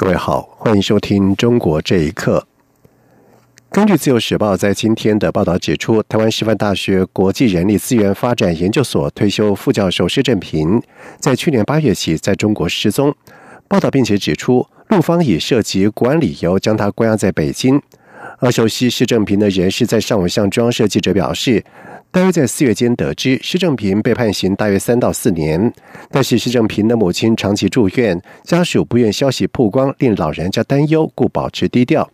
各位好，欢迎收听《中国这一刻》。根据《自由时报》在今天的报道指出，台湾师范大学国际人力资源发展研究所退休副教授施正平，在去年八月起在中国失踪。报道并且指出，陆方以涉及国安理由将他关押在北京。而熟悉施正平的人士在上午向中央社记者表示。大约在四月间得知施正平被判刑大约三到四年，但是施正平的母亲长期住院，家属不愿消息曝光，令老人家担忧，故保持低调。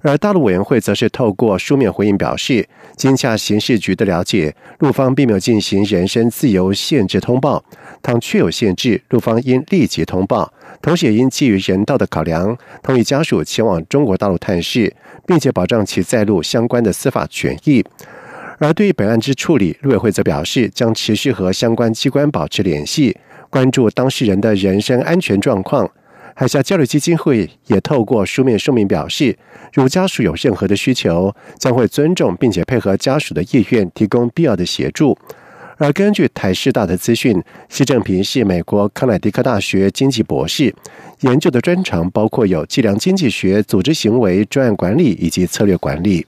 而大陆委员会则是透过书面回应表示，经洽刑事局的了解，陆方并没有进行人身自由限制通报，倘确有限制，陆方应立即通报，同时也应基于人道的考量，同意家属前往中国大陆探视，并且保障其在陆相关的司法权益。而对于本案之处理，陆委会则表示将持续和相关机关保持联系，关注当事人的人身安全状况。海峡交流基金会也透过书面说明表示，如家属有任何的需求，将会尊重并且配合家属的意愿，提供必要的协助。而根据台师大的资讯，施正平是美国康乃狄克大学经济博士，研究的专长包括有计量经济学、组织行为、专案管理以及策略管理。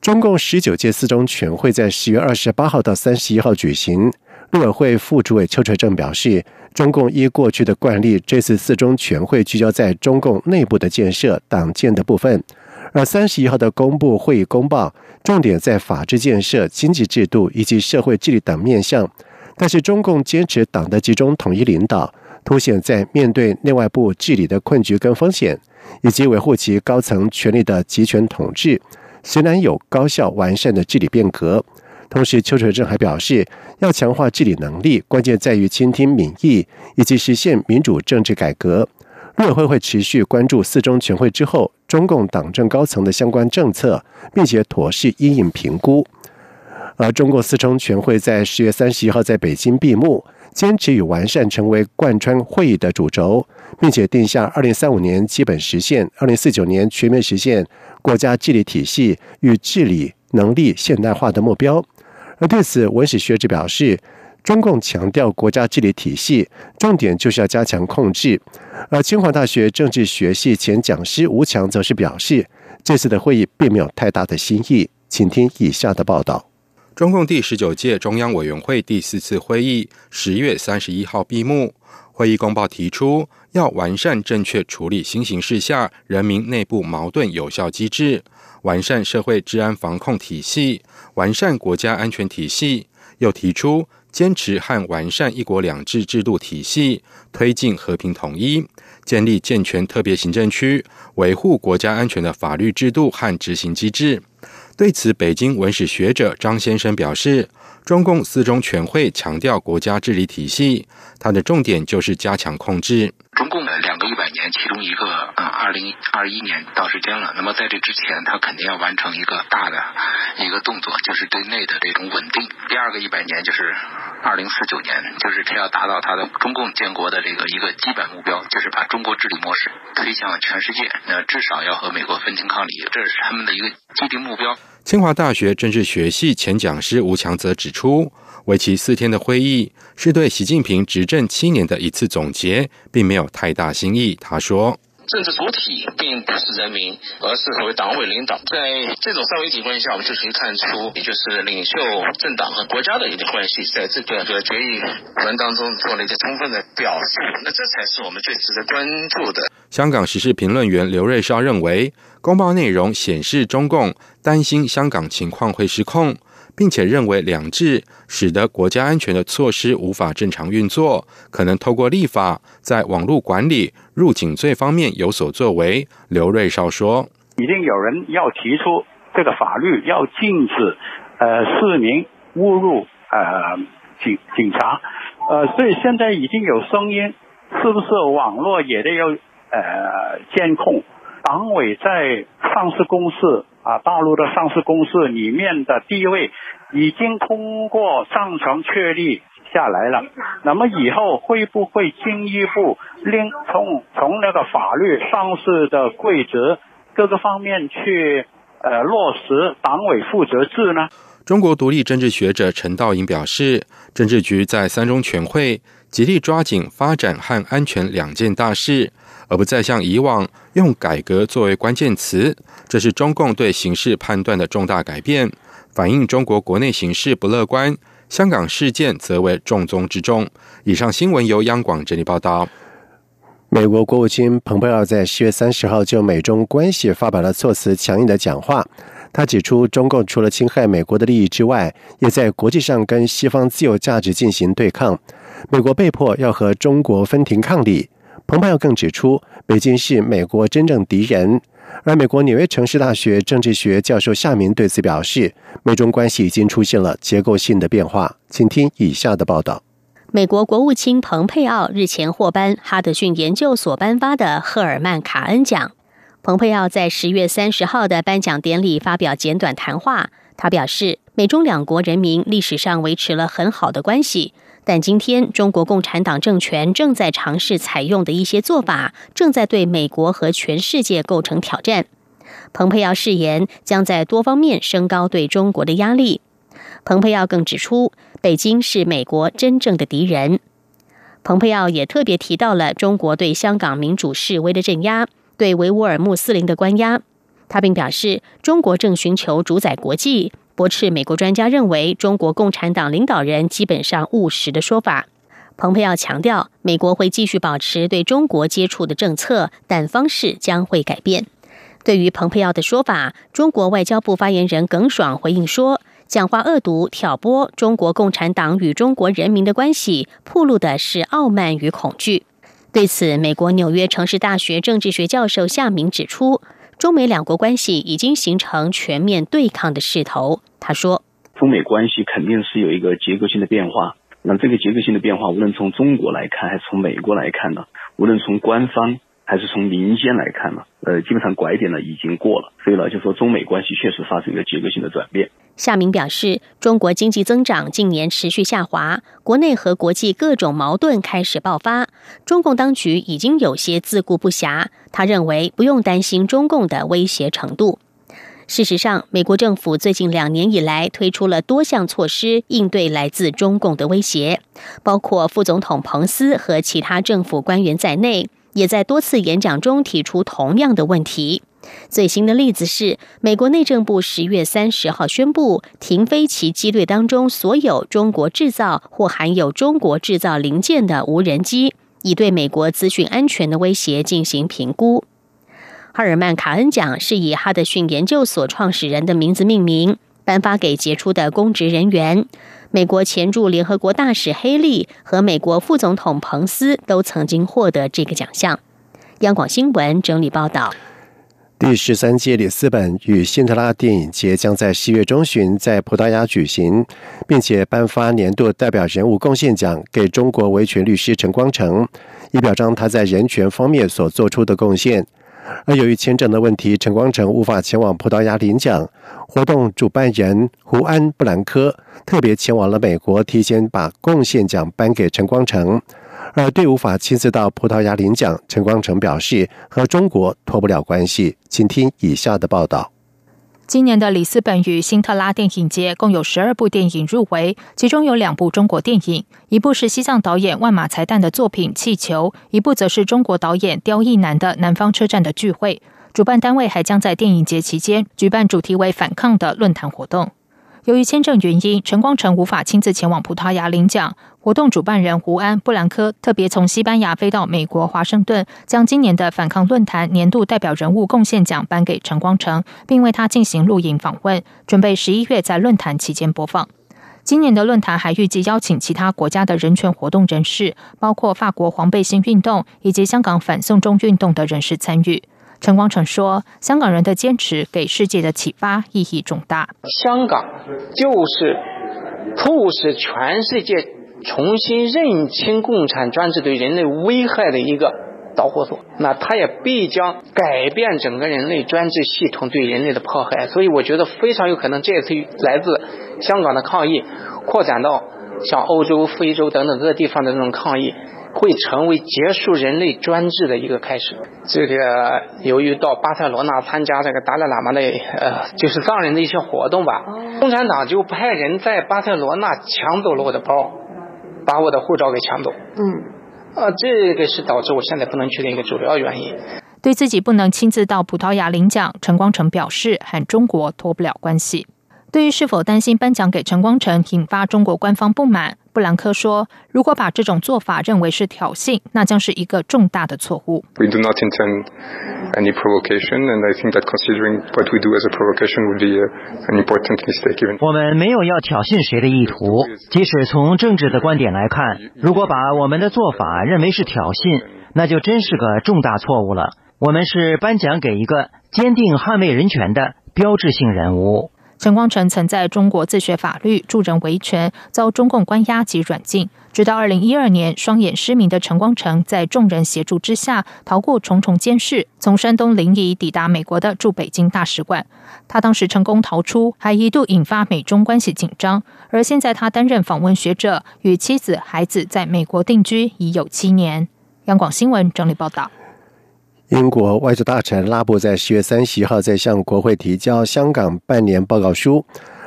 中共十九届四中全会在十月二十八号到三十一号举行。陆委会副主委邱垂正表示，中共依过去的惯例，这次四中全会聚焦在中共内部的建设、党建的部分；而三十一号的公布会议公报，重点在法治建设、经济制度以及社会治理等面向。但是，中共坚持党的集中统一领导，凸显在面对内外部治理的困局跟风险，以及维护其高层权力的集权统治。虽然有高效完善的治理变革，同时邱垂正还表示，要强化治理能力，关键在于倾听民意以及实现民主政治改革。陆委会会持续关注四中全会之后中共党政高层的相关政策，并且妥适因应评估。而中共四中全会在十月三十一号在北京闭幕。坚持与完善成为贯穿会议的主轴，并且定下二零三五年基本实现、二零四九年全面实现国家治理体系与治理能力现代化的目标。而对此，文史学者表示，中共强调国家治理体系，重点就是要加强控制。而清华大学政治学系前讲师吴强则是表示，这次的会议并没有太大的新意。请听以下的报道。中共第十九届中央委员会第四次会议十月三十一号闭幕。会议公报提出，要完善正确处理新形势下人民内部矛盾有效机制，完善社会治安防控体系，完善国家安全体系。又提出，坚持和完善一国两制制度体系，推进和平统一，建立健全特别行政区，维护国家安全的法律制度和执行机制。对此，北京文史学者张先生表示，中共四中全会强调国家治理体系，它的重点就是加强控制。一百年，其中一个嗯，二零二一年到时间了。那么在这之前，他肯定要完成一个大的一个动作，就是对内的这种稳定。第二个一百年就是二零四九年，就是他要达到他的中共建国的这个一个基本目标，就是把中国治理模式推向全世界。那至少要和美国分庭抗礼，这是他们的一个既定目标。清华大学政治学系前讲师吴强则指出。为期四天的会议是对习近平执政七年的一次总结，并没有太大新意。他说：“政治主体并不是人民，而是所谓党委领导。在这种三维体关系下，我们就可以看出，也就是领袖、政党和国家的一个关系，在这个决议文当中做了一个充分的表述。那这才是我们最值得关注的。”香港时事评论员刘瑞绍认为，公报内容显示中共担心香港情况会失控。并且认为两制使得国家安全的措施无法正常运作，可能透过立法在网络管理、入境罪方面有所作为。刘瑞少说：“已经有人要提出这个法律要禁止呃市民误入呃警警察，呃，所以现在已经有声音，是不是网络也得要呃监控？党委在上市公司啊，大陆的上市公司里面的地位已经通过上层确立下来了。那么以后会不会进一步另从从那个法律、上市的规则各个方面去呃落实党委负责制呢？中国独立政治学者陈道颖表示，政治局在三中全会极力抓紧发展和安全两件大事，而不再像以往用改革作为关键词，这是中共对形势判断的重大改变，反映中国国内形势不乐观。香港事件则为重中之重。以上新闻由央广整理报道。美国国务卿蓬佩奥在十月三十号就美中关系发表了措辞强硬的讲话。他指出，中共除了侵害美国的利益之外，也在国际上跟西方自由价值进行对抗。美国被迫要和中国分庭抗礼。蓬佩奥更指出，北京是美国真正敌人。而美国纽约城市大学政治学教授夏明对此表示，美中关系已经出现了结构性的变化。请听以下的报道：美国国务卿蓬佩奥日前获颁哈德逊研究所颁发的赫尔曼·卡恩奖。蓬佩奥在十月三十号的颁奖典礼发表简短谈话。他表示，美中两国人民历史上维持了很好的关系，但今天中国共产党政权正在尝试采用的一些做法，正在对美国和全世界构成挑战。蓬佩奥誓言将在多方面升高对中国的压力。蓬佩奥更指出，北京是美国真正的敌人。蓬佩奥也特别提到了中国对香港民主示威的镇压。对维吾尔穆斯林的关押，他并表示，中国正寻求主宰国际，驳斥美国专家认为中国共产党领导人基本上务实的说法。蓬佩奥强调，美国会继续保持对中国接触的政策，但方式将会改变。对于蓬佩奥的说法，中国外交部发言人耿爽回应说，讲话恶毒、挑拨中国共产党与中国人民的关系，暴露的是傲慢与恐惧。对此，美国纽约城市大学政治学教授夏明指出，中美两国关系已经形成全面对抗的势头。他说：“中美关系肯定是有一个结构性的变化。那这个结构性的变化，无论从中国来看，还是从美国来看呢？无论从官方。”还是从民间来看呢，呃，基本上拐点呢已经过了，所以呢，就说中美关系确实发生一个结构性的转变。夏明表示，中国经济增长近年持续下滑，国内和国际各种矛盾开始爆发，中共当局已经有些自顾不暇。他认为不用担心中共的威胁程度。事实上，美国政府最近两年以来推出了多项措施应对来自中共的威胁，包括副总统彭斯和其他政府官员在内。也在多次演讲中提出同样的问题。最新的例子是，美国内政部十月三十号宣布停飞其机队当中所有中国制造或含有中国制造零件的无人机，以对美国资讯安全的威胁进行评估。哈尔曼·卡恩奖是以哈德逊研究所创始人的名字命名，颁发给杰出的公职人员。美国前驻联合国大使黑利和美国副总统彭斯都曾经获得这个奖项。央广新闻整理报道：第十三届里斯本与辛特拉电影节将在十月中旬在葡萄牙举行，并且颁发年度代表人物贡献奖给中国维权律师陈光诚，以表彰他在人权方面所做出的贡献。而由于签证的问题，陈光诚无法前往葡萄牙领奖。活动主办人胡安·布兰科特别前往了美国，提前把贡献奖颁给陈光诚。而对无法亲自到葡萄牙领奖，陈光诚表示和中国脱不了关系。请听以下的报道。今年的里斯本与辛特拉电影节共有十二部电影入围，其中有两部中国电影，一部是西藏导演万马才旦的作品《气球》，一部则是中国导演刁亦男的《南方车站的聚会》。主办单位还将在电影节期间举办主题为“反抗”的论坛活动。由于签证原因，陈光诚无法亲自前往葡萄牙领奖。活动主办人胡安·布兰科特别从西班牙飞到美国华盛顿，将今年的反抗论坛年度代表人物贡献奖颁给陈光诚，并为他进行录影访问，准备十一月在论坛期间播放。今年的论坛还预计邀请其他国家的人权活动人士，包括法国黄背心运动以及香港反送中运动的人士参与。陈光诚说：“香港人的坚持给世界的启发意义重大。香港就是促使全世界重新认清共产专制对人类危害的一个导火索，那它也必将改变整个人类专制系统对人类的迫害。所以我觉得非常有可能这次来自香港的抗议扩展到像欧洲、非洲等等各个地方的那种抗议。会成为结束人类专制的一个开始。这个由于到巴塞罗那参加这个达赖喇嘛的呃，就是藏人的一些活动吧，共产党就派人在巴塞罗那抢走了我的包，把我的护照给抢走。嗯，啊，这个是导致我现在不能去的一个主要原因。对自己不能亲自到葡萄牙领奖，陈光诚表示和中国脱不了关系。对于是否担心颁奖给陈光诚引发中国官方不满，布兰科说：“如果把这种做法认为是挑衅，那将是一个重大的错误。” We do not intend any provocation, and I think that considering what we do as a provocation would be an important mistake. Even 我们没有要挑衅谁的意图，即使从政治的观点来看，如果把我们的做法认为是挑衅，那就真是个重大错误了。我们是颁奖给一个坚定捍卫人权的标志性人物。陈光诚曾在中国自学法律、助人维权，遭中共关押及软禁。直到二零一二年，双眼失明的陈光诚在众人协助之下，逃过重重监视，从山东临沂抵达美国的驻北京大使馆。他当时成功逃出，还一度引发美中关系紧张。而现在他担任访问学者，与妻子、孩子在美国定居已有七年。央广新闻整理报道。英国外交大臣拉布在十月三十号在向国会提交香港半年报告书，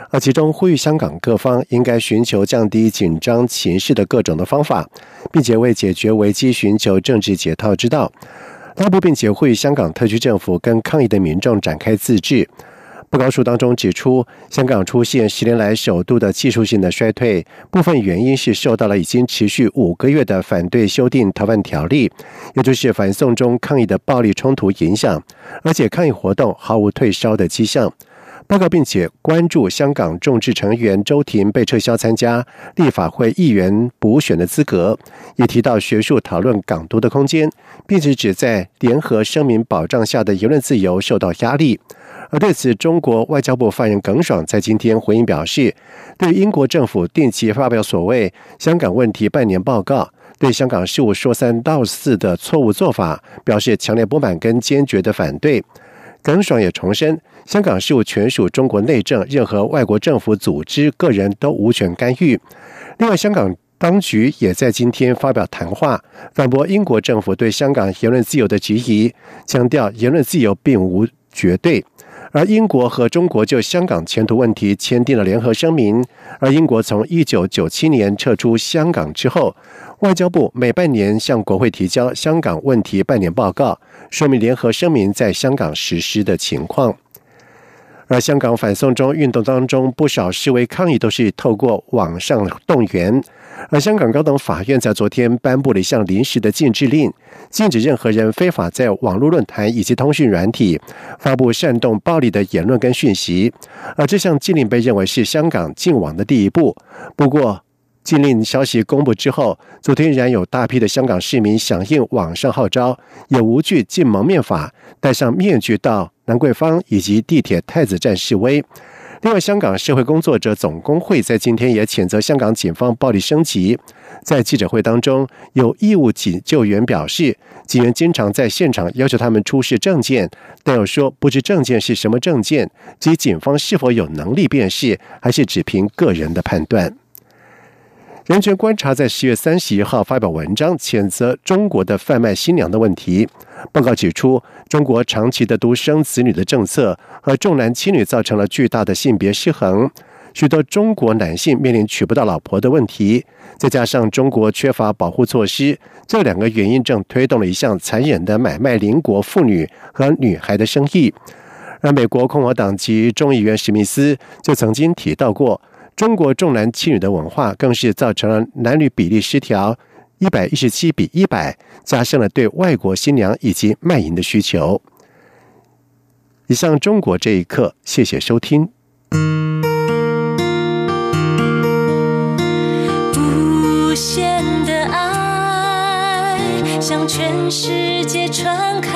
而其中呼吁香港各方应该寻求降低紧张情势的各种的方法，并且为解决危机寻求政治解套之道。拉布并且呼吁香港特区政府跟抗议的民众展开自治。报告书当中指出，香港出现十年来首度的技术性的衰退，部分原因是受到了已经持续五个月的反对修订逃犯条例，也就是反送中抗议的暴力冲突影响，而且抗议活动毫无退烧的迹象。报告并且关注香港众志成员周庭被撤销参加立法会议员补选的资格，也提到学术讨论港独的空间，并且指在联合声明保障下的言论自由受到压力。而对此，中国外交部发言人耿爽在今天回应表示，对英国政府定期发表所谓“香港问题半年报告”，对香港事务说三道四的错误做法，表示强烈不满跟坚决的反对。耿爽也重申，香港事务全属中国内政，任何外国政府、组织、个人都无权干预。另外，香港当局也在今天发表谈话，反驳英国政府对香港言论自由的质疑，强调言论自由并无绝对。而英国和中国就香港前途问题签订了联合声明。而英国从一九九七年撤出香港之后，外交部每半年向国会提交香港问题半年报告，说明联合声明在香港实施的情况。而香港反送中运动当中，不少示威抗议都是透过网上动员。而香港高等法院在昨天颁布了一项临时的禁制令，禁止任何人非法在网络论坛以及通讯软体发布煽动暴力的言论跟讯息。而这项禁令被认为是香港禁网的第一步。不过，禁令消息公布之后，昨天仍然有大批的香港市民响应网上号召，也无惧禁蒙面法，戴上面具到兰桂坊以及地铁太子站示威。另外，香港社会工作者总工会在今天也谴责香港警方暴力升级。在记者会当中，有义务警救援表示，警员经常在现场要求他们出示证件，但又说不知证件是什么证件，及警方是否有能力辨识，还是只凭个人的判断。人权观察在十月三十一号发表文章，谴责中国的贩卖新娘的问题。报告指出，中国长期的独生子女的政策和重男轻女造成了巨大的性别失衡，许多中国男性面临娶不到老婆的问题。再加上中国缺乏保护措施，这两个原因正推动了一项残忍的买卖邻国妇女和女孩的生意。而美国共和党籍众议员史密斯就曾经提到过。中国重男轻女的文化，更是造成了男女比例失调，一百一十七比一百，加深了对外国新娘以及卖淫的需求。以上中国这一刻，谢谢收听。无限的爱向全世界传开，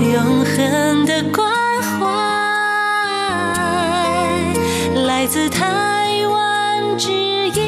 永恒的光。来自台湾只一